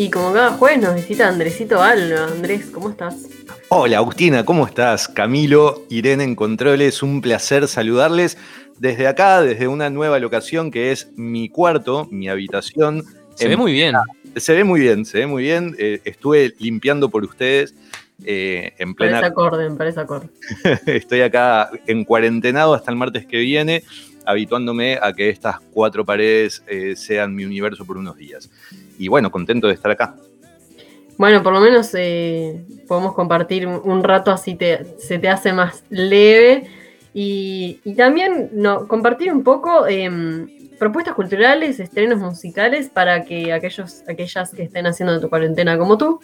Y como cada jueves nos visita Andresito Alba. Andrés, ¿cómo estás? Hola Agustina, ¿cómo estás? Camilo, Irene en Controles, un placer saludarles desde acá, desde una nueva locación que es mi cuarto, mi habitación. Se ve muy bien. Se ve muy bien, se ve muy bien. Eh, estuve limpiando por ustedes eh, en plena... Parece acorde, parece acorde. Estoy acá en cuarentenado hasta el martes que viene, habituándome a que estas cuatro paredes eh, sean mi universo por unos días. Y bueno, contento de estar acá. Bueno, por lo menos eh, podemos compartir un rato así te, se te hace más leve. Y, también no, compartir un poco em, propuestas culturales, estrenos musicales para que aquellos, aquellas que estén haciendo tu cuarentena como tú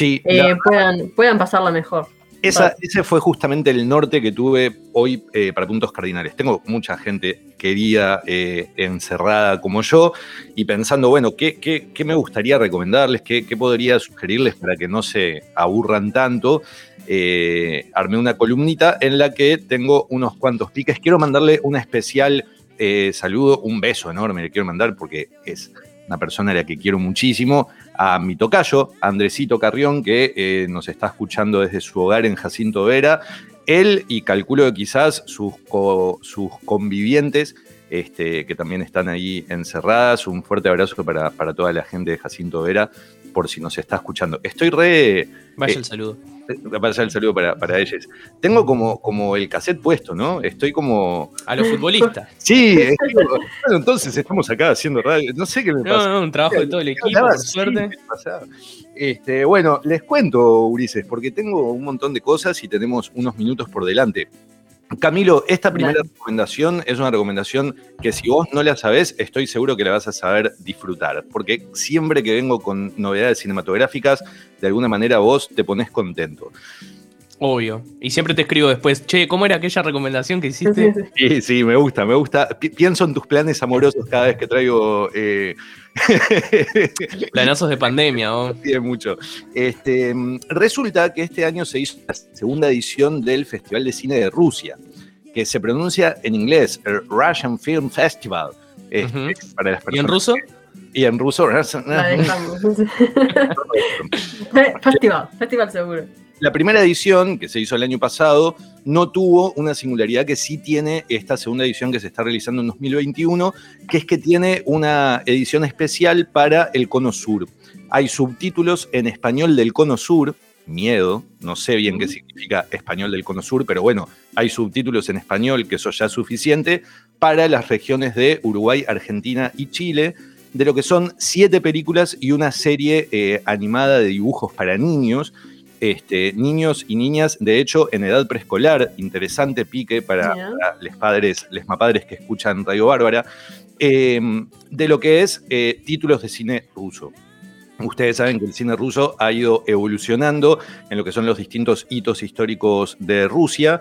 eh, puedan, puedan pasarla mejor ese fue justamente el norte que tuve hoy eh, para puntos cardinales. Tengo mucha gente querida eh, encerrada como yo y pensando, bueno, ¿qué, qué, me gustaría recomendarles? ¿Qué, podría sugerirles para que no se aburran tanto? Eh, armé una columnita en la que tengo unos cuantos piques. Quiero mandarle un especial saludo, un beso enorme le quiero mandar porque es una persona a la que quiero muchísimo, a mi tocayo, Andresito Carrión, que eh, nos está escuchando desde su hogar en Jacinto Vera. Él y calculo que quizás sus, sus convivientes, este, que también están ahí encerradas. Un fuerte abrazo para, para, toda la gente de Jacinto Vera, por si nos está escuchando. Estoy re... Vaya eh, el saludo para el saludo para, para, ellos. Tengo como, como el cassette puesto, ¿no? Estoy como. A los futbolistas. Sí, bueno, entonces estamos acá haciendo radio. No sé qué me pasa. No, no, un trabajo de todo el equipo, por suerte. Este, bueno, les cuento, Ulises, porque tengo un montón de cosas y tenemos unos minutos por delante. Camilo, esta primera recomendación es una recomendación que si vos no la sabés, estoy seguro que la vas a saber disfrutar, porque siempre que vengo con novedades cinematográficas, de alguna manera vos te pones contento. Obvio. Y siempre te escribo después, che, ¿cómo era aquella recomendación que hiciste? Sí, sí, me gusta, me gusta. pienso en tus planes amorosos cada vez que traigo... Eh... Planazos de pandemia, ¿no? Sí, mucho. Este, resulta que este año se hizo la segunda edición del Festival de Cine de Rusia, que se pronuncia en inglés, el Russian Film Festival. Este, ¿Y en ruso? Y en ruso. festival, festival seguro. La primera edición, que se hizo el año pasado, no tuvo una singularidad que sí tiene esta segunda edición que se está realizando en 2021, que es que tiene una edición especial para el Cono Sur. Hay subtítulos en español del Cono Sur, miedo, no sé bien qué significa español del Cono Sur, pero bueno, hay subtítulos en español, que eso ya es suficiente, para las regiones de Uruguay, Argentina y Chile, de lo que son siete películas y una serie eh, animada de dibujos para niños este, niños y niñas, de hecho, en edad preescolar, interesante pique para, los padres, les padres que escuchan Radio Bárbara, em, de lo que es eh, títulos de cine ruso. Ustedes saben que el cine ruso ha ido evolucionando en lo que son los distintos hitos históricos de Rusia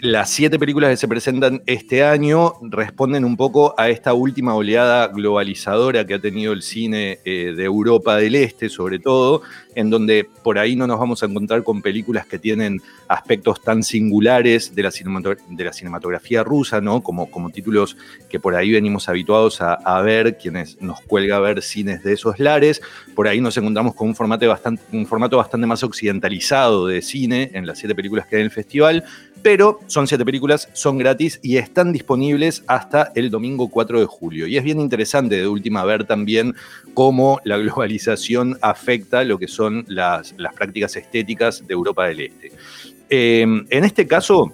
las siete películas que se presentan este año responden un poco a esta última oleada globalizadora que ha tenido el cine eh, de Europa del Este, sobre todo, en donde por ahí no nos vamos a encontrar con películas que tienen aspectos tan singulares de la, cinematografía rusa, ¿no? Como, como títulos que por ahí venimos habituados a, ver, quienes nos cuelga ver cines de esos lares. Por ahí nos encontramos con un formato bastante, un formato bastante más occidentalizado de cine en las siete películas que hay en el festival pero son siete películas, son gratis y están disponibles hasta el domingo 4 de julio. Y es bien interesante de última ver también cómo la globalización afecta lo que son las, prácticas estéticas de Europa del Este. Em, en este caso,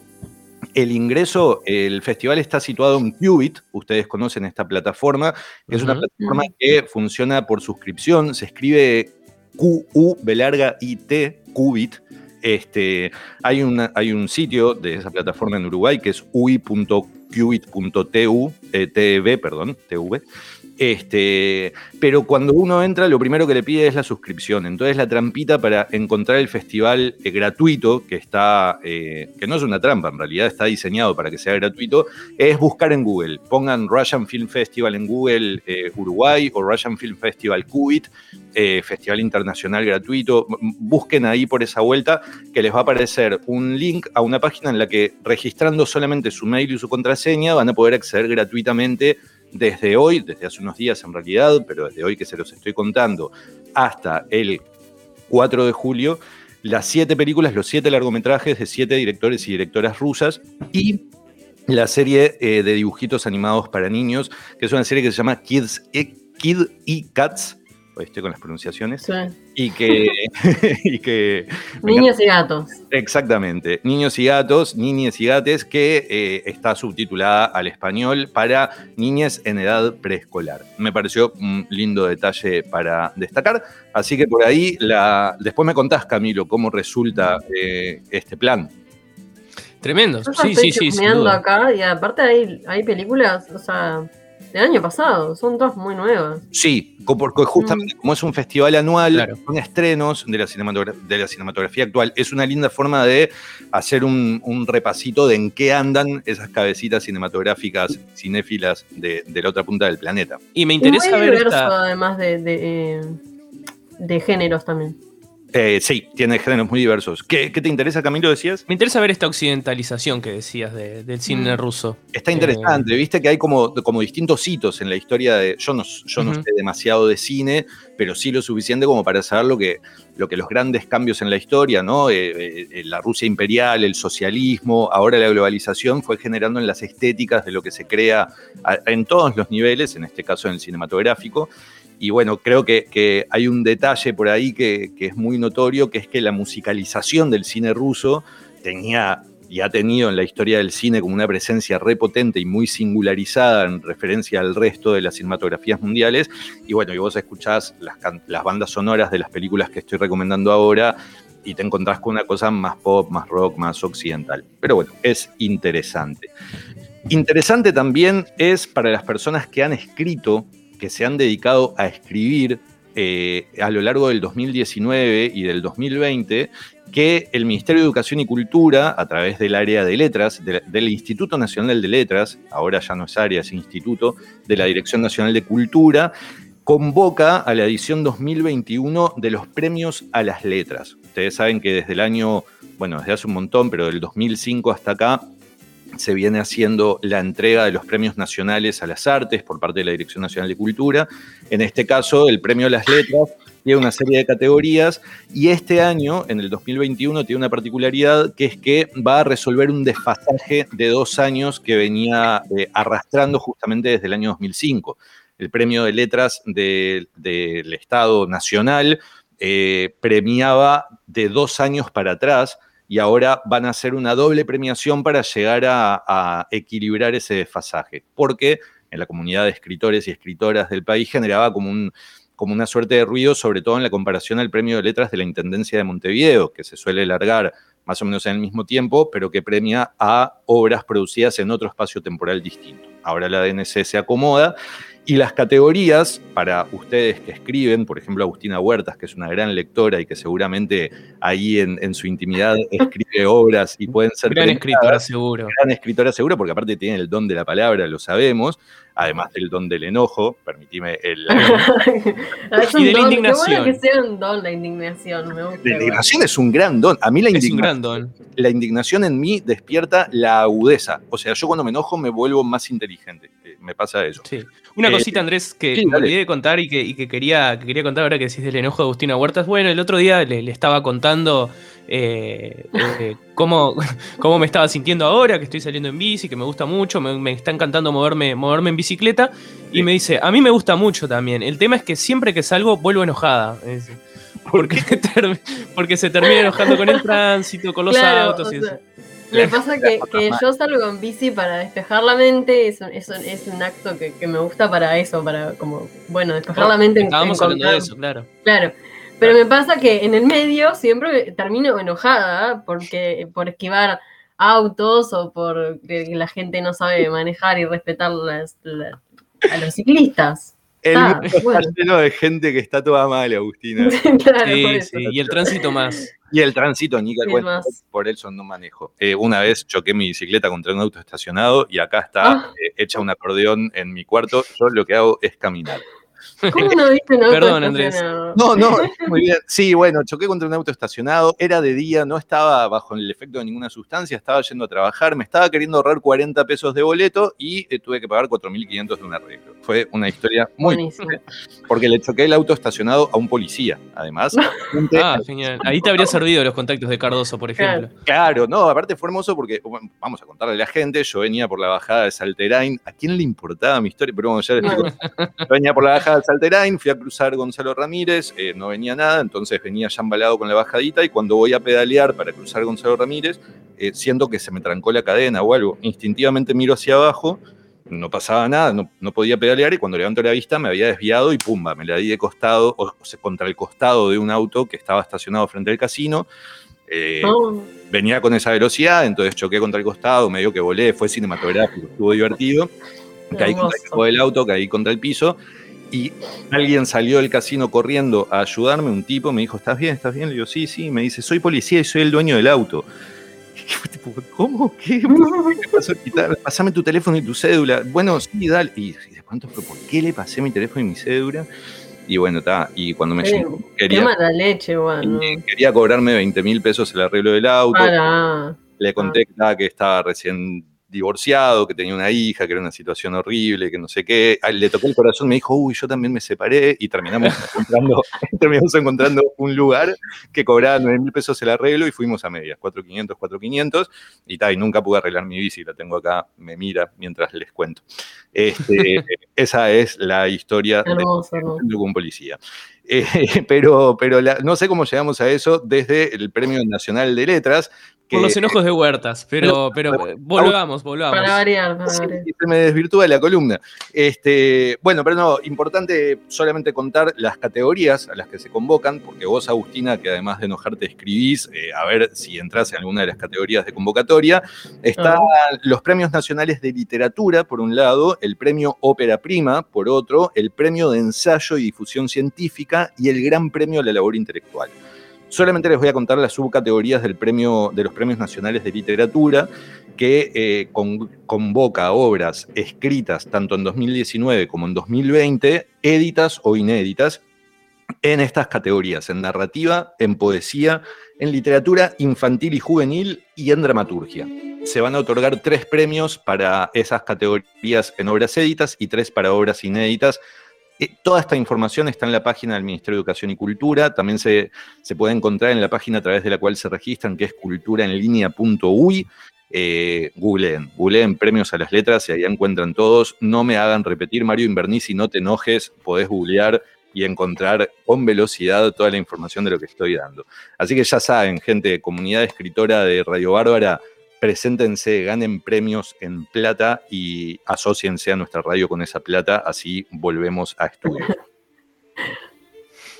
el ingreso, el festival está situado en Qubit, ustedes conocen esta plataforma, que es una plataforma que funciona por suscripción, se escribe Q-U, B larga I-T, Qubit, este, hay, hay un sitio de esa plataforma en Uruguay que es ui.qubit.tu, eh, perdón, TV, este, pero cuando uno entra, lo primero que le pide es la suscripción. Entonces la trampita para encontrar el festival eh, gratuito, que está, eh, que no es una trampa, en realidad está diseñado para que sea gratuito, es buscar en Google. Pongan Russian Film Festival en Google eh, Uruguay o Russian Film Festival Cubit, Festival Internacional Gratuito. Busquen ahí por esa vuelta que les va a aparecer un link a una página en la que registrando solamente su mail y su contraseña van a poder acceder gratuitamente desde hoy, desde hace unos días en realidad, pero desde hoy que se los estoy contando, hasta el 4 de julio, las siete películas, los siete largometrajes de siete directores y directoras rusas y la serie eh, de dibujitos animados para niños, que es una serie que se llama Kids, e, Kid y Cats, estoy con las pronunciaciones, y que... y que Niños y gatos. Exactamente, Niños y gatos, niñes y gates, que eh, está subtitulada al español para niñas en edad preescolar. Me pareció un lindo detalle para destacar, así que por ahí, la... después me contás, Camilo, cómo resulta eh, este plan. Tremendo, Yo sí, estoy sí, sí. acá y aparte hay, hay películas, o sea, del año pasado, son todas muy nuevas. Sí, porque justamente como es un festival anual, Claro. son estrenos de la, cinematogra- de la cinematografía actual, es una linda forma de hacer un, un repasito de en qué andan esas cabecitas cinematográficas cinéfilas de, de la otra punta del planeta. Y me Y interesa muy ver diverso, esta. además de, de, eh, de géneros también. Eh, sí, tiene géneros muy diversos. ¿Qué, qué te interesa, Camilo, decías? Me interesa ver esta occidentalización que decías de- del cine Mm. ruso. Está interesante, viste que hay como, como distintos hitos en la historia de. Yo no, yo no Ujú. sé demasiado de cine, pero sí lo suficiente como para saber lo que, lo que los grandes cambios en la historia, ¿no? Eh, eh, eh, la Rusia imperial, el socialismo, ahora la globalización fue generando en las estéticas de lo que se crea a- en todos los niveles, en este caso en el cinematográfico. Y bueno, creo que, hay un detalle por ahí que, es muy notorio, que es que la musicalización del cine ruso tenía y ha tenido en la historia del cine como una presencia repotente y muy singularizada en referencia al resto de las cinematografías mundiales. Y bueno, y vos escuchás las, las bandas sonoras de las películas que estoy recomendando ahora y te encontrás con una cosa más pop, más rock, más occidental. Pero bueno, es interesante. Interesante también es para las personas que han escrito, que se han dedicado a escribir eh, a lo largo del 2019 y del 2020, que el Ministerio de Educación y Cultura, a través del área de letras, de- del Instituto Nacional de Letras, ahora ya no es área, es instituto, de la Dirección Nacional de Cultura, convoca a la edición 2021 de los premios a las letras. Ustedes saben que desde el año, bueno, desde hace un montón, pero del 2005 hasta acá, se viene haciendo la entrega de los premios nacionales a las artes por parte de la Dirección Nacional de Cultura. En este caso, el premio a las letras tiene una serie de categorías y este año, en el 2021, tiene una particularidad que es que va a resolver un desfasaje de dos años que venía eh, arrastrando justamente desde el año 2005. El premio de letras de- del Estado Nacional eh, premiaba de dos años para atrás y ahora van a hacer una doble premiación para llegar a, equilibrar ese desfasaje, porque en la comunidad de escritores y escritoras del país generaba como, como una suerte de ruido, sobre todo en la comparación al premio de letras de la Intendencia de Montevideo, que se suele largar más o menos en el mismo tiempo, pero que premia a obras producidas en otro espacio temporal distinto. Ahora la DNC se acomoda y las categorías para ustedes que escriben, por ejemplo Agustina Huertas, que es una gran lectora y que seguramente ahí en, en su intimidad escribe obras y pueden ser Gran escritora, seguro. gran escritora seguro, porque aparte tiene el don de la palabra, lo sabemos, además del don del enojo, permitime el... es un Y de la indignación. Qué bueno que sea un don la indignación, me gusta. La indignación es un gran don. A mí la, Es un indigna- gran don. la indignación en mí despierta la agudeza. O sea, yo cuando me enojo me vuelvo más inteligente. Eh, Me pasa eso. Sí. Una Eh, cosita, Andrés, que sí, me olvidé de contar y que, y que quería, que quería contar ahora que decís del enojo de Agustina Huertas. Bueno, el otro día le, le estaba contando eh, eh, cómo, cómo me estaba sintiendo ahora, que estoy saliendo en bici, que me gusta mucho, me, me está encantando moverme, moverme en bicicleta. Y Sí. me dice, a mí me gusta mucho también. El tema es que siempre que salgo vuelvo enojada. Es- porque, se termina enojando con el tránsito, con los Claro, autos. y sea, eso. Pasa que, yo salgo en bici para despejar la mente, es un, es un, es un acto que, que me gusta para eso, para como, bueno, despejar la mente. en- Estábamos hablando de eso, claro. Claro. Pero me pasa que en el medio siempre termino enojada porque por esquivar autos o por que la gente no sabe manejar y respetar las- la- a los ciclistas. El Ah, mundo está bueno. lleno de gente que está toda mal, Agustina. Claro, por Sí, eso. sí, y el tránsito más. Y el tránsito, más. por eso no manejo. Eh, una vez choqué mi bicicleta contra un auto estacionado y acá está Ah. eh, hecha un acordeón en mi cuarto. Yo lo que hago es caminar. ¿Cómo no viste un auto Perdón, Andrés. No, no, muy bien. Sí, bueno, choqué contra un auto estacionado, era de día, no estaba bajo el efecto de ninguna sustancia, estaba yendo a trabajar, me estaba queriendo ahorrar 40 pesos de boleto y eh, tuve que pagar 4.500 de un arreglo. Fue una historia muy Buenísimo. porque le choqué el auto estacionado a un policía, además. Ah, genial. Ahí te habría servido los contactos de Cardoso, por ejemplo. Claro, no, aparte fue hermoso porque, bueno, vamos a contarle a la gente, yo venía por la bajada de Salterain, ¿a quién le importaba mi historia? Pero bueno, ya les explico. Yo venía por la bajada de Salterain, fui a cruzar Gonzalo Ramírez, eh, no venía nada, entonces venía ya embalado con la bajadita y cuando voy a pedalear para cruzar Gonzalo Ramírez, eh, siento que se me trancó la cadena o algo. Instintivamente miro hacia abajo, no pasaba nada, no, no podía pedalear y cuando levanto la vista me había desviado y pumba, me la di de costado, o, sea, contra el costado de un auto que estaba estacionado frente al casino. Eh, No, venía con esa velocidad, entonces choqué contra el costado, medio que volé, fue cinematográfico, estuvo divertido. Caí contra el del auto, caí contra el piso y alguien salió del casino corriendo a ayudarme, un tipo me dijo, ¿estás bien? ¿Estás bien? Le digo, sí, sí, me dice, soy policía y soy el dueño del auto. ¿Cómo? ¿Qué? Pasame tu teléfono y tu cédula. Bueno, sí, dale. Y, de pronto fue, ¿por qué le pasé mi teléfono y mi cédula? Y bueno, está. Y cuando me llamó, Qué quería, leche, bueno. quería cobrarme 20 mil pesos el arreglo del auto. Para. Le conté estaba- que estaba recién divorciado, que tenía una hija, que era una situación horrible, que no sé qué. Ah, Le tocó el corazón, me dijo, uy, yo también me separé y terminamos encontrando, terminamos encontrando un lugar que cobraba 9 mil pesos el arreglo y fuimos a medias, 4.500, 4.500 y tal, y nunca pude arreglar mi bici, la tengo acá, me mira mientras les cuento. Este, esa es la historia de Hermoso, hermoso. de un policía. Eh, pero pero la- no sé cómo llegamos a eso desde el Premio Nacional de Letras. Que, Por los enojos de Huertas, pero, pero eh, volvamos, volvamos. Para variar, para Sí, variar. se me desvirtúa la columna. Este, bueno, pero no, importante solamente contar las categorías a las que se convocan, porque vos, Agustina, que además de enojarte escribís, eh, a ver si entras en alguna de las categorías de convocatoria, están los premios nacionales de literatura, por un lado, el premio Ópera Prima, por otro, el premio de ensayo y difusión científica y el gran premio a la labor intelectual. Solamente les voy a contar las subcategorías del premio, de los premios nacionales de literatura, que eh, con- convoca obras escritas tanto en 2019 como en 2020, éditas o inéditas, en estas categorías, en narrativa, en poesía, en literatura infantil y juvenil y en dramaturgia. Se van a otorgar tres premios para esas categorías en obras éditas y tres para obras inéditas. Eh, Toda esta información está en la página del Ministerio de Educación y Cultura. También se, se puede encontrar en la página a través de la cual se registran, que es culturaenlinea.uy. Eh, googleen, googleen premios a las letras y ahí encuentran todos. No me hagan repetir, Mario Invernici, no te enojes, podés googlear y encontrar con velocidad toda la información de lo que estoy dando. Así que ya saben, gente, comunidad escritora de Radio Bárbara, preséntense, ganen premios en plata y asóciense a nuestra radio con esa plata, así volvemos a estudiar.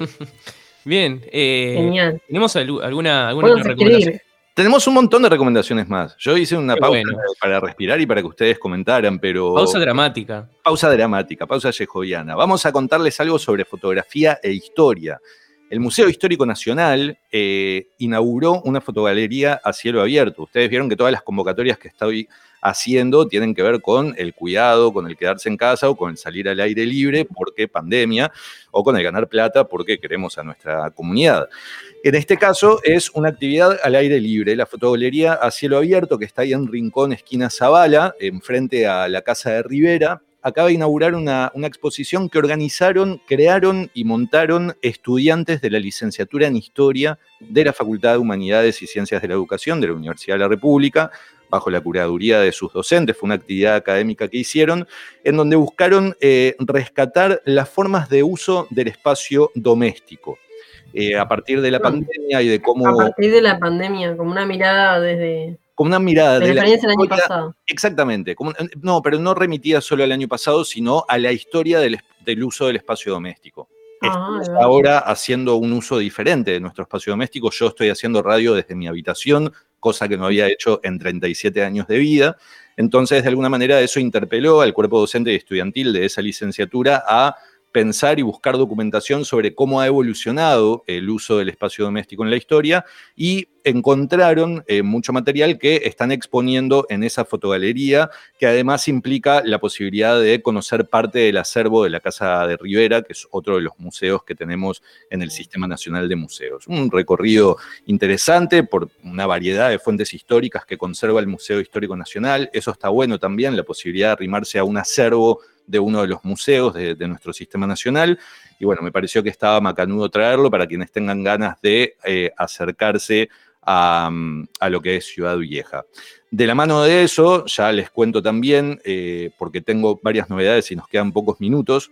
Bien, eh, Genial. ¿tenemos algu- alguna, alguna otra recomendación? Tenemos un montón de recomendaciones más. Yo hice una Qué pausa bueno. para respirar y para que ustedes comentaran, pero... Pausa dramática. pausa dramática, pausa yejoviana. Vamos a contarles algo sobre fotografía e historia. El Museo Histórico Nacional eh, inauguró una fotogalería a cielo abierto. Ustedes vieron que todas las convocatorias que estoy haciendo tienen que ver con el cuidado, con el quedarse en casa o con el salir al aire libre porque pandemia o con el ganar plata porque queremos a nuestra comunidad. En este caso es una actividad al aire libre, la fotogalería a cielo abierto que está ahí en Rincón, esquina Zavala, enfrente a la Casa de Rivera, acaba de inaugurar una, una exposición que organizaron, crearon y montaron estudiantes de la licenciatura en Historia de la Facultad de Humanidades y Ciencias de la Educación de la Universidad de la República, bajo la curaduría de sus docentes. Fue una actividad académica que hicieron, en donde buscaron eh, rescatar las formas de uso del espacio doméstico. Eh, a partir de la Mm. pandemia y de cómo, A partir de la pandemia, como una mirada desde con una mirada de la año pasado. Exactamente. como- no, pero no remitía solo al año pasado, sino a la historia del, uso del espacio doméstico. Ah, ahora haciendo un uso diferente de nuestro espacio doméstico. Yo estoy haciendo radio desde mi habitación, cosa que no había hecho en 37 años de vida. Entonces, de alguna manera, eso interpeló al cuerpo docente y estudiantil de esa licenciatura a pensar y buscar documentación sobre cómo ha evolucionado el uso del espacio doméstico en la historia y encontraron eh, mucho material que están exponiendo en esa fotogalería, que además implica la posibilidad de conocer parte del acervo de la Casa de Rivera, que es otro de los museos que tenemos en el Sistema Nacional de Museos. Un recorrido interesante por una variedad de fuentes históricas que conserva el Museo Histórico Nacional. Eso está bueno también, la posibilidad de arrimarse a un acervo de uno de los museos de, nuestro sistema nacional. Y bueno, me pareció que estaba macanudo traerlo para quienes tengan ganas de eh, acercarse a, lo que es Ciudad Vieja. De la mano de eso, ya les cuento también, eh, porque tengo varias novedades y nos quedan pocos minutos,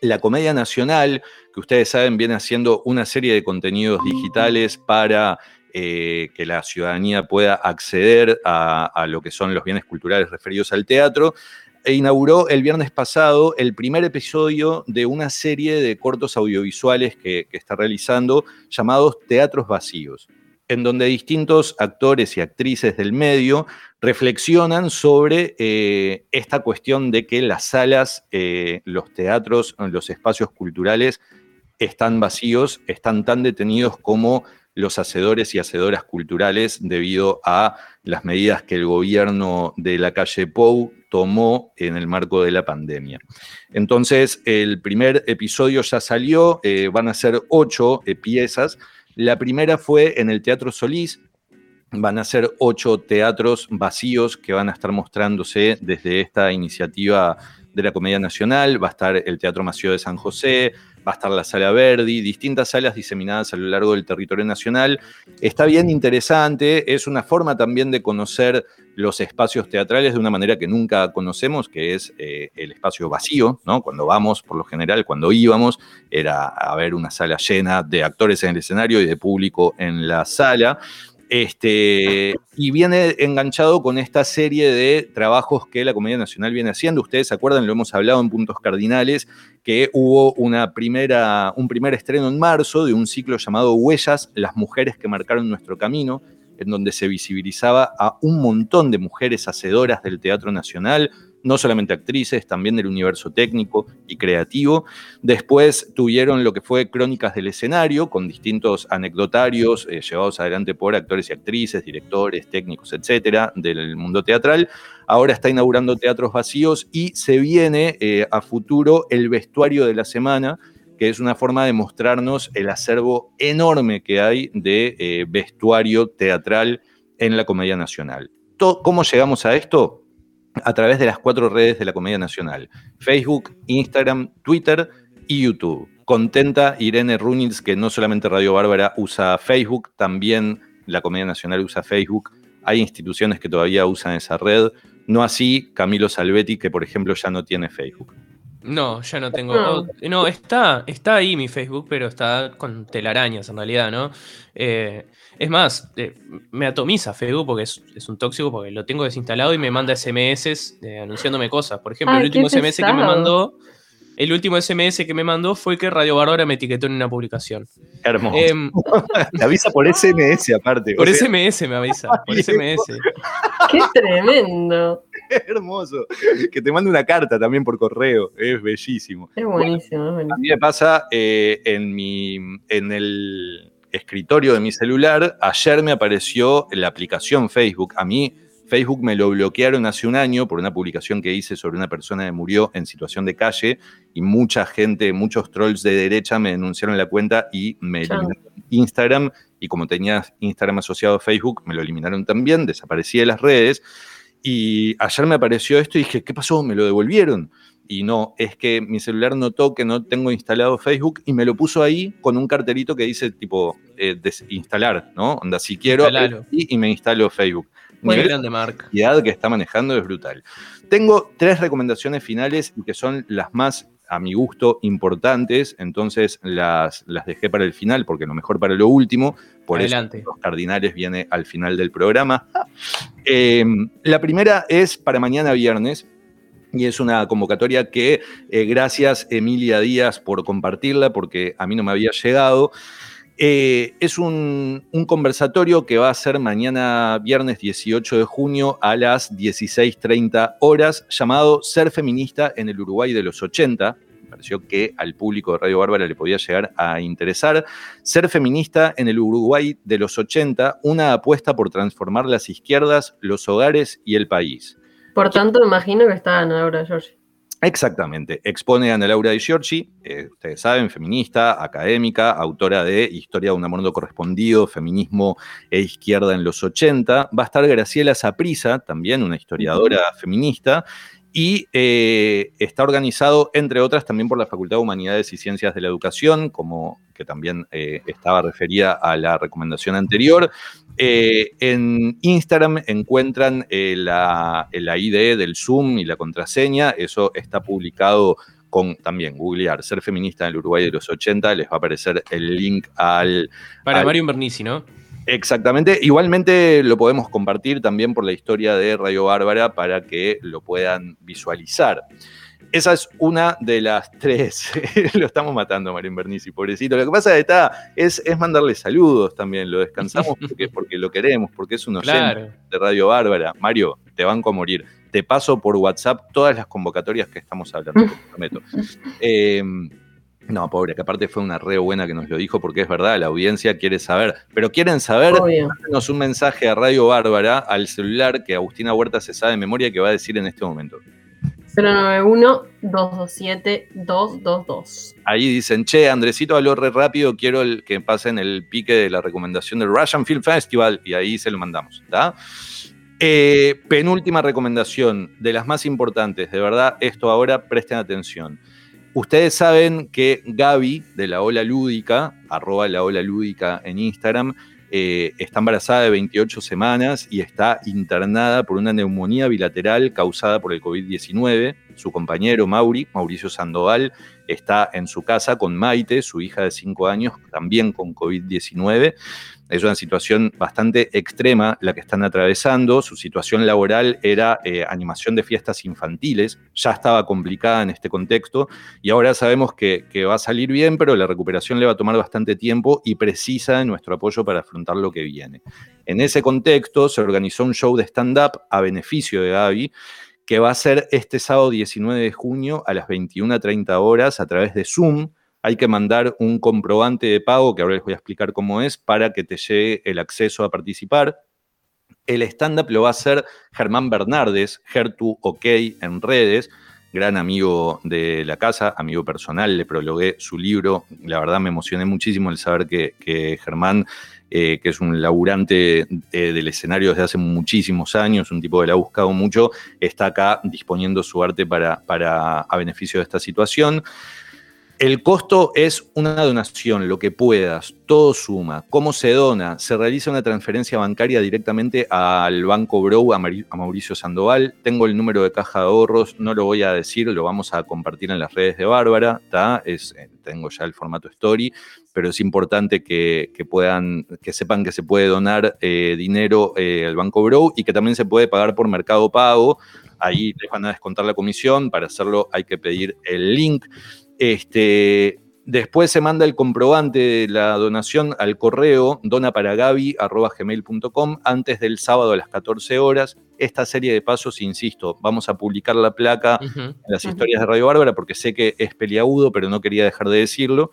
la Comedia Nacional, que ustedes saben, viene haciendo una serie de contenidos digitales para eh, que la ciudadanía pueda acceder a, lo que son los bienes culturales referidos al teatro, inauguró el viernes pasado el primer episodio de una serie de cortos audiovisuales que está realizando llamados Teatros Vacíos en donde distintos actores y actrices del medio reflexionan sobre eh, esta cuestión de que las salas, eh, los teatros, los espacios culturales están vacíos, están tan detenidos como los hacedores y hacedoras culturales debido a las medidas que el gobierno de la calle Pou tomó en el marco de la pandemia. Entonces, el primer episodio ya salió, eh, van a ser ocho piezas la primera fue en el Teatro Solís. Van a ser ocho teatros vacíos que van a estar mostrándose desde esta iniciativa de la Comedia Nacional. Va a estar el Teatro Mació de San José, va a estar la Sala Verdi, distintas salas diseminadas a lo largo del territorio nacional. Está bien interesante, es una forma también de conocer los espacios teatrales de una manera que nunca conocemos, que es eh, el espacio vacío, ¿no? Cuando vamos, por lo general, cuando íbamos, era a ver una sala llena de actores en el escenario y de público en la sala. Este, y viene enganchado con esta serie de trabajos que la Comedia Nacional viene haciendo. Ustedes se acuerdan, lo hemos hablado en puntos cardinales, que hubo una primera, un primer estreno en marzo de un ciclo llamado Huellas, las mujeres que marcaron nuestro camino, en donde se visibilizaba a un montón de mujeres hacedoras del Teatro Nacional, no solamente actrices, también del universo técnico y creativo. Después tuvieron lo que fue Crónicas del Escenario, con distintos anecdotarios eh, llevados adelante por actores y actrices, directores, técnicos, etcétera, del mundo teatral. Ahora está inaugurando Teatros Vacíos y se viene eh, a futuro el vestuario de la semana, que es una forma de mostrarnos el acervo enorme que hay de eh, vestuario teatral en la Comedia Nacional. ¿Cómo llegamos a esto? a través de las cuatro redes de la Comedia Nacional, Facebook, Instagram, Twitter y YouTube. Contenta Irene Runils que no solamente Radio Bárbara usa Facebook, también la Comedia Nacional usa Facebook. Hay instituciones que todavía usan esa red, no así Camilo Salvetti, que por ejemplo ya no tiene Facebook. No, ya no tengo. No, está, está ahí mi Facebook, pero está con telarañas en realidad, ¿no? Eh, es más, eh, me atomiza Facebook porque es, un tóxico, porque lo tengo desinstalado y me manda SMS eh, anunciándome cosas. Por ejemplo, el último SMS que me mandó. El último SMS que me mandó fue que Radio Bárbara me etiquetó en una publicación. Hermoso. Eh, Te avisa por SMS aparte. Por SMS me avisa. Por SMS. Qué tremendo. Hermoso. Que te mande una carta también por correo. Es bellísimo. Es buenísimo. es buenísimo. A mí me pasa en, mi, en el escritorio de mi celular, ayer me apareció la aplicación Facebook. A mí Facebook me lo bloquearon hace un año por una publicación que hice sobre una persona que murió en situación de calle y mucha gente, muchos trolls de derecha me denunciaron la cuenta y me eliminaron Instagram y como tenía Instagram asociado a Facebook me lo eliminaron también, desaparecí de las redes y ayer me apareció esto y dije, ¿qué pasó? Me lo devolvieron y no, es que mi celular notó que no tengo instalado Facebook y me lo puso ahí con un cartelito que dice tipo eh, desinstalar, ¿no? Onda, si quiero y, me instalo Facebook. Muy grande, Mark. La que está manejando es brutal. Tengo tres recomendaciones finales y que son las más, a mi gusto, importantes. Entonces las, las dejé para el final porque lo mejor para lo último. Por Adelante. eso los cardinales viene al final del programa. Eh, la primera es para mañana viernes y es una convocatoria que eh, gracias Emilia Díaz por compartirla porque a mí no me había llegado. Eh, es un, conversatorio que va a ser mañana viernes 18 de junio a las 16.30 horas llamado Ser feminista en el Uruguay de los 80. pareció que al público de Radio Bárbara le podía llegar a interesar. Ser feminista en el Uruguay de los 80, una apuesta por transformar las izquierdas, los hogares y el país. Por tanto, imagino que está Ana Laura Giorgi. Exactamente. Expone a Ana Laura Di Giorgi, eh, ustedes saben, feminista, académica, autora de Historia de un amor no correspondido, Feminismo e Izquierda en los 80. Va a estar Graciela Saprisa, también una historiadora feminista, y eh, está organizado, entre otras, también por la Facultad de Humanidades y Ciencias de la Educación, como que también eh, estaba referida a la recomendación anterior. Eh, en Instagram encuentran la, la ID del Zoom y la contraseña, eso está publicado con también googlear ser feminista en el Uruguay de los 80, les va a aparecer el link al... Para Mario Bernici, ¿no? Exactamente. Igualmente lo podemos compartir también por la historia de Radio Bárbara para que lo puedan visualizar. Esa es una de las tres. lo estamos matando, Marín Bernici, pobrecito. Lo que pasa está, es, es mandarle saludos también. Lo descansamos porque, porque lo queremos, porque es un oyente de Radio Bárbara. Mario, te banco a morir. Te paso por WhatsApp todas las convocatorias que estamos hablando, te prometo. Eh, no, pobre, que aparte fue una re buena que nos lo dijo, porque es verdad, la audiencia quiere saber. Pero quieren saber, mándenos un mensaje a Radio Bárbara, al celular que Agustina Huerta se sabe de memoria que va a decir en este momento. 091-227-222. Ahí dicen, che, Andresito habló re rápido, quiero el, que pasen el pique de la recomendación del Russian Film Festival, y ahí se lo mandamos, ¿está? Eh, penúltima recomendación, de las más importantes, de verdad, esto ahora presten atención. Ustedes saben que Gaby de la Ola Lúdica, arroba la Ola Lúdica en Instagram, eh, está embarazada de 28 semanas y está internada por una neumonía bilateral causada por el COVID-19. Su compañero Mauri, Mauricio Sandoval, está en su casa con Maite, su hija de 5 años, también con COVID-19. Es una situación bastante extrema la que están atravesando. Su situación laboral era eh, animación de fiestas infantiles, ya estaba complicada en este contexto y ahora sabemos que, va a salir bien, pero la recuperación le va a tomar bastante tiempo y precisa de nuestro apoyo para afrontar lo que viene. En ese contexto se organizó un show de stand-up a beneficio de Gaby que va a ser este sábado 19 de junio a las 21.30 horas a través de Zoom hay que mandar un comprobante de pago, que ahora les voy a explicar cómo es, para que te llegue el acceso a participar. El stand-up lo va a hacer Germán Bernardes, Gertu OK en redes, gran amigo de la casa, amigo personal, le prologué su libro. La verdad me emocioné muchísimo el saber que, Germán, eh, que es un laburante eh, del escenario desde hace muchísimos años, un tipo que la ha buscado mucho, está acá disponiendo su arte para, para a beneficio de esta situación. El costo es una donación, lo que puedas, todo suma. ¿Cómo se dona? Se realiza una transferencia bancaria directamente al Banco Brow, a Mauricio Sandoval. Tengo el número de caja de ahorros, no lo voy a decir, lo vamos a compartir en las redes de Bárbara, Es, eh, tengo ya el formato story, pero es importante que, puedan, que sepan que se puede donar eh, dinero eh, al Banco Brow y que también se puede pagar por Mercado Pago. Ahí les van a descontar la comisión, para hacerlo hay que pedir el link. Este, después se manda el comprobante de la donación al correo donaparagabi.gmail.com antes del sábado a las 14 horas. Esta serie de pasos, insisto, vamos a publicar la placa en las historias de Radio Bárbara porque sé que es peliagudo, pero no quería dejar de decirlo.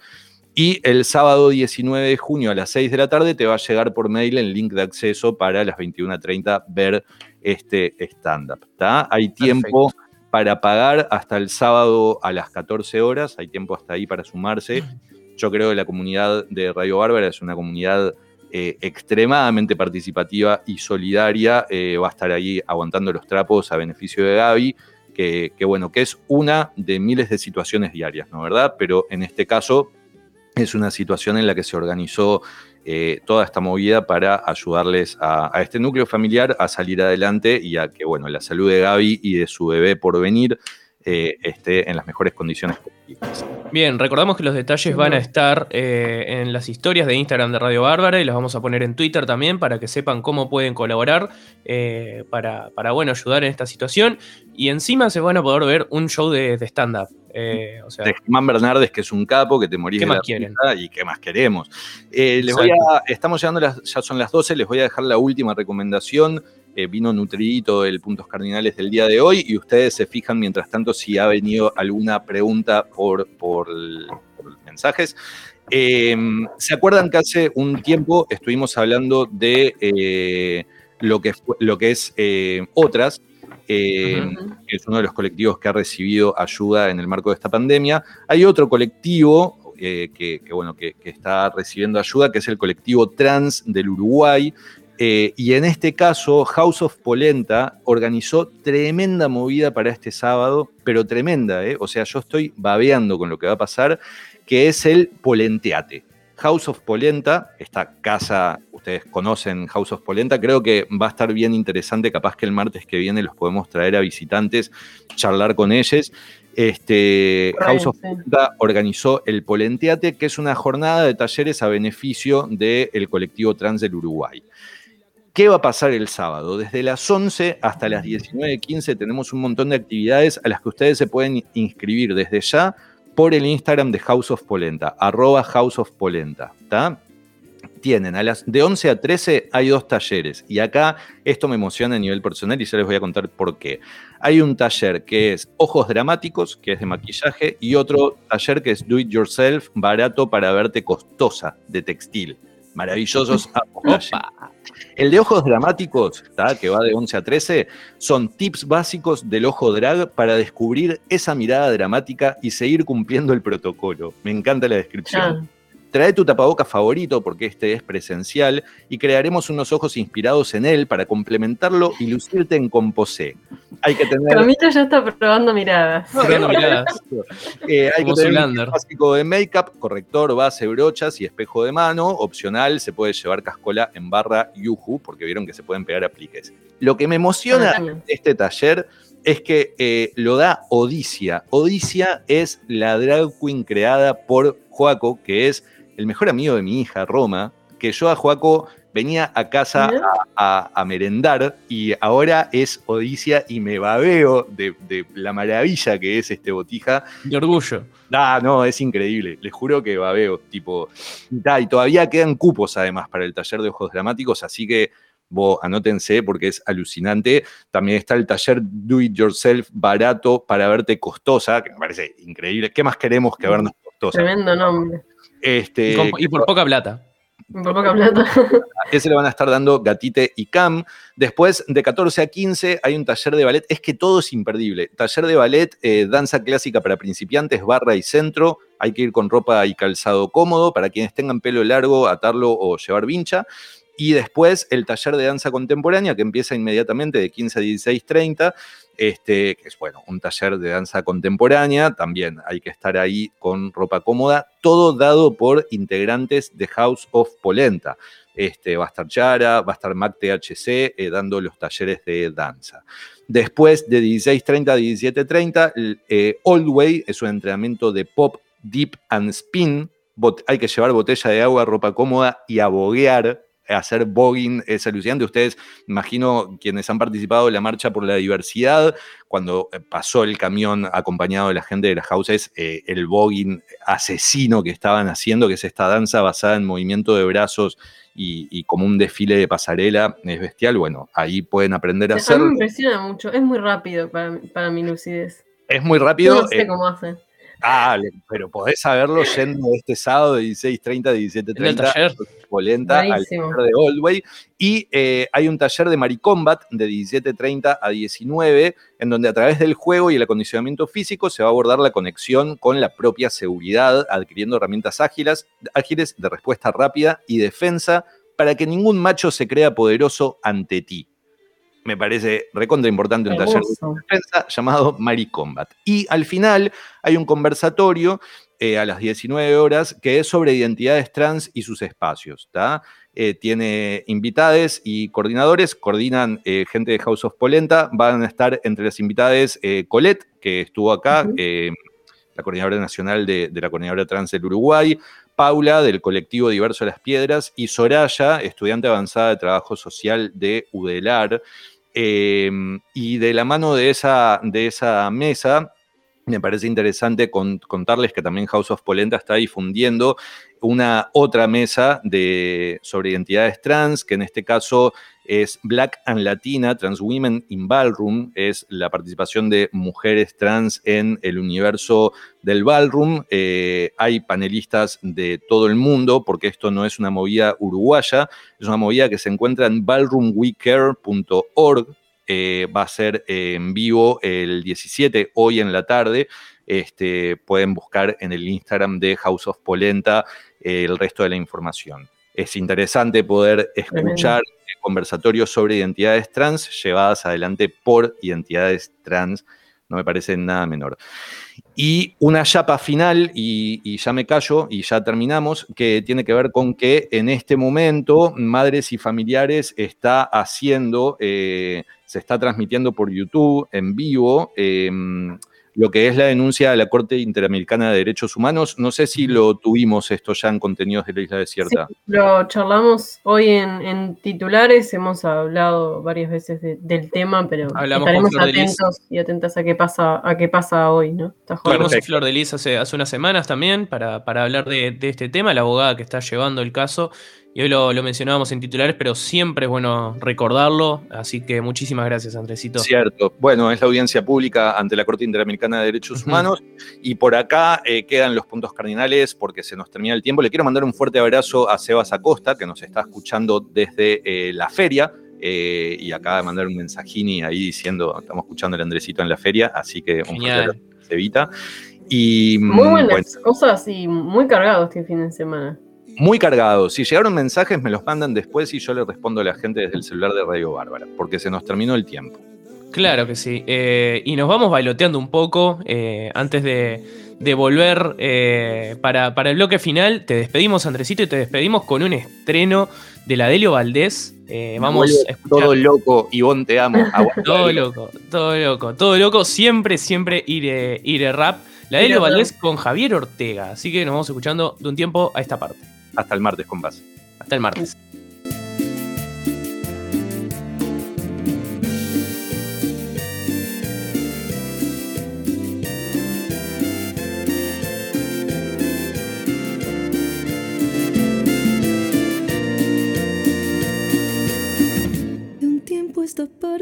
Y el sábado 19 de junio a las 6 de la tarde te va a llegar por mail el link de acceso para las 21.30 ver este stand-up. Hay tiempo para pagar hasta el sábado a las 14 horas. Hay tiempo hasta ahí para sumarse. Yo creo que la comunidad de Radio Bárbara es una comunidad eh, extremadamente participativa y solidaria. Eh, va a estar ahí aguantando los trapos a beneficio de Gaby, que, que, bueno, que es una de miles de situaciones diarias, ¿no? ¿Verdad? Pero en este caso es una situación en la que se organizó eh, toda esta movida para ayudarles a, este núcleo familiar a salir adelante y a que bueno, la salud de Gaby y de su bebé por venir eh, esté en las mejores condiciones posibles. Bien, recordamos que los detalles van a estar eh, en las historias de Instagram de Radio Bárbara y los vamos a poner en Twitter también para que sepan cómo pueden colaborar para, para, bueno, ayudar en esta situación. Y encima se van a poder ver un show de, de stand-up. Eh, de Germán Bernardes, que es un capo, que te morís ¿Qué más quieren? y qué más queremos. Eh, les voy estamos llegando, ya son las 12, les voy a dejar la última recomendación eh, vino nutridito el puntos cardinales del día de hoy y ustedes se fijan mientras tanto si ha venido alguna pregunta por, por, mensajes. Em, ¿Se acuerdan que hace un tiempo estuvimos hablando de eh, lo, que, lo que es eh, otras? Que es uno de los colectivos que ha recibido ayuda en el marco de esta pandemia. Hay otro colectivo que, bueno, que, está recibiendo ayuda, que es el colectivo trans del Uruguay. Eh, y en este caso, House of Polenta organizó tremenda movida para este sábado, pero tremenda, ¿eh? o sea, yo estoy babeando con lo que va a pasar, que es el Polenteate. House of Polenta, esta casa, ustedes conocen House of Polenta, creo que va a estar bien interesante, capaz que el martes que viene los podemos traer a visitantes, charlar con ellos. Este, House of Polenta organizó el Polenteate, que es una jornada de talleres a beneficio del colectivo trans del Uruguay. ¿Qué va a pasar el sábado? Desde las 11 hasta las 19.15 tenemos un montón de actividades a las que ustedes se pueden inscribir desde ya por el Instagram de House of Polenta, arroba House of Polenta. Tienen a las de 11 a 13 hay dos talleres y acá esto me emociona a nivel personal y ya les voy a contar por qué. Hay un taller que es ojos dramáticos, que es de maquillaje, y otro taller que es do it yourself, barato para verte costosa, de textil. Maravillosos El de ojos dramáticos, que va de 11 a 13, son tips básicos del ojo drag para descubrir esa mirada dramática y seguir cumpliendo el protocolo. Me encanta la descripción. Trae tu tapaboca favorito porque este es presencial y crearemos unos ojos inspirados en él para complementarlo y lucirte en composé. Hay que tener. Camito ya está probando miradas. Probando miradas. Eh, hay que tener un básico de make-up, corrector, base, brochas y espejo de mano. Opcional, se puede llevar cascola en barra Yuhu porque vieron que se pueden pegar apliques. Lo que me emociona de este taller es que eh, lo da Odicia. Odicia es la drag queen creada por Joaco, que es el mejor amigo de mi hija, Roma, que yo a Joaco venía a casa a, merendar y ahora es Odicia y me babeo de, la maravilla que es este botija. De orgullo. Ah, no, es increíble. Les juro que babeo. Tipo, y todavía quedan cupos además para el taller de ojos dramáticos, así que vos anótense porque es alucinante. También está el taller Do It Yourself barato para verte costosa, que me parece increíble. ¿Qué más queremos que vernos costosa? Tremendo nombre. Este, y, por poca plata. Por poca plata. Ese le van a estar dando Gatite y Cam. Después, de 14 a 15, hay un taller de ballet. Es que todo es imperdible. Taller de ballet, eh, danza clásica para principiantes, barra y centro. Hay que ir con ropa y calzado cómodo. Para quienes tengan pelo largo, atarlo o llevar vincha. Y después el taller de danza contemporánea que empieza inmediatamente de 15 a 16.30, este, que es bueno, un taller de danza contemporánea, también hay que estar ahí con ropa cómoda, todo dado por integrantes de House of Polenta. Este, va a estar Chara, va a estar Mac THC eh, dando los talleres de danza. Después de 16.30 a 17.30, eh, Old Way es un entrenamiento de pop, deep and spin. hay que llevar botella de agua, ropa cómoda y aboguear hacer voguing es alucinante. Ustedes, imagino, quienes han participado en la marcha por la diversidad, cuando eh, pasó el camión acompañado de la gente de las houses, eh, el voguing asesino que estaban haciendo, que es esta danza basada en movimiento de brazos y, como un desfile de pasarela, es bestial. Bueno, ahí pueden aprender a hacerlo. me impresiona mucho, es muy rápido para, para mi lucidez. Es muy rápido. No sé eh, cómo hace. Ah, pero podés saberlo yendo este sábado de 16.30 a 17.30 Polenta al taller de Oldway. Y eh, hay un taller de Maricombat de 17.30 a 19, en donde a través del juego y el acondicionamiento físico se va a abordar la conexión con la propia seguridad, adquiriendo herramientas ágiles, ágiles de respuesta rápida y defensa para que ningún macho se crea poderoso ante ti me parece recontra importante un taller de defensa llamado Mary Combat. Y al final hay un conversatorio eh, a las 19 horas que es sobre identidades trans y sus espacios. Eh, tiene invitades y coordinadores, coordinan eh, gente de House of Polenta, van a estar entre las invitades Colette, que estuvo acá, la coordinadora nacional de, de la coordinadora trans del Uruguay, Paula, del colectivo Diverso de las Piedras, y Soraya, estudiante avanzada de trabajo social de UDELAR. Em, y de la mano de esa, de esa mesa, me parece interesante contarles que también House of Polenta está difundiendo una otra mesa de, sobre identidades trans, que en este caso es Black and Latina, Trans Women in Ballroom, es la participación de mujeres trans en el universo del ballroom. Eh, hay panelistas de todo el mundo, porque esto no es una movida uruguaya, es una movida que se encuentra en ballroomwecare.org. Eh, va a ser en vivo el 17, hoy en la tarde. Este, pueden buscar en el Instagram de House of Polenta eh, el resto de la información. Es interesante poder escuchar conversatorios sobre identidades trans llevadas adelante por identidades trans. No me parece nada menor. Y una chapa final, y, ya me callo y ya terminamos, que tiene que ver con que en este momento Madres y Familiares está haciendo, eh, se está transmitiendo por YouTube en vivo. Em, lo que es la denuncia de la Corte Interamericana de Derechos Humanos. No sé si lo tuvimos esto ya en contenidos de la Isla Desierta. Sí, lo charlamos hoy en, titulares, hemos hablado varias veces del tema, pero estaremos atentos y atentas a qué pasa, a qué pasa hoy, ¿no? Tuvimos a Flor de Lis hace, hace unas semanas también para, para hablar de, de este tema, la abogada que está llevando el caso y hoy lo, mencionábamos en titulares, pero siempre es bueno recordarlo. Así que muchísimas gracias, Andresito. Cierto. Bueno, es la audiencia pública ante la Corte Interamericana de Derechos Humanos. Y por acá eh, quedan los puntos cardinales porque se nos termina el tiempo. Le quiero mandar un fuerte abrazo a Sebas Acosta, que nos está escuchando desde eh, la feria. Eh, y acaba de mandar un mensajini ahí diciendo, estamos escuchando al Andresito en la feria, así que un fuerte Evita. Y, muy buenas cosas y muy cargado este fin de semana muy cargado. Si llegaron mensajes, me los mandan después y yo les respondo a la gente desde el celular de Radio Bárbara, porque se nos terminó el tiempo. Claro que sí. Eh, y nos vamos bailoteando un poco eh, antes de, volver eh, para, el bloque final. Te despedimos, Andresito, y te despedimos con un estreno de la Delio Valdés. vamos a escuchar. Todo loco, Ivonne, te amo. todo loco, todo loco, todo loco. Siempre, siempre iré, iré rap. La Delio Valdés con Javier Ortega. Así que nos vamos escuchando de un tiempo a esta parte. Hasta el martes, compás. Hasta el martes. esta parte.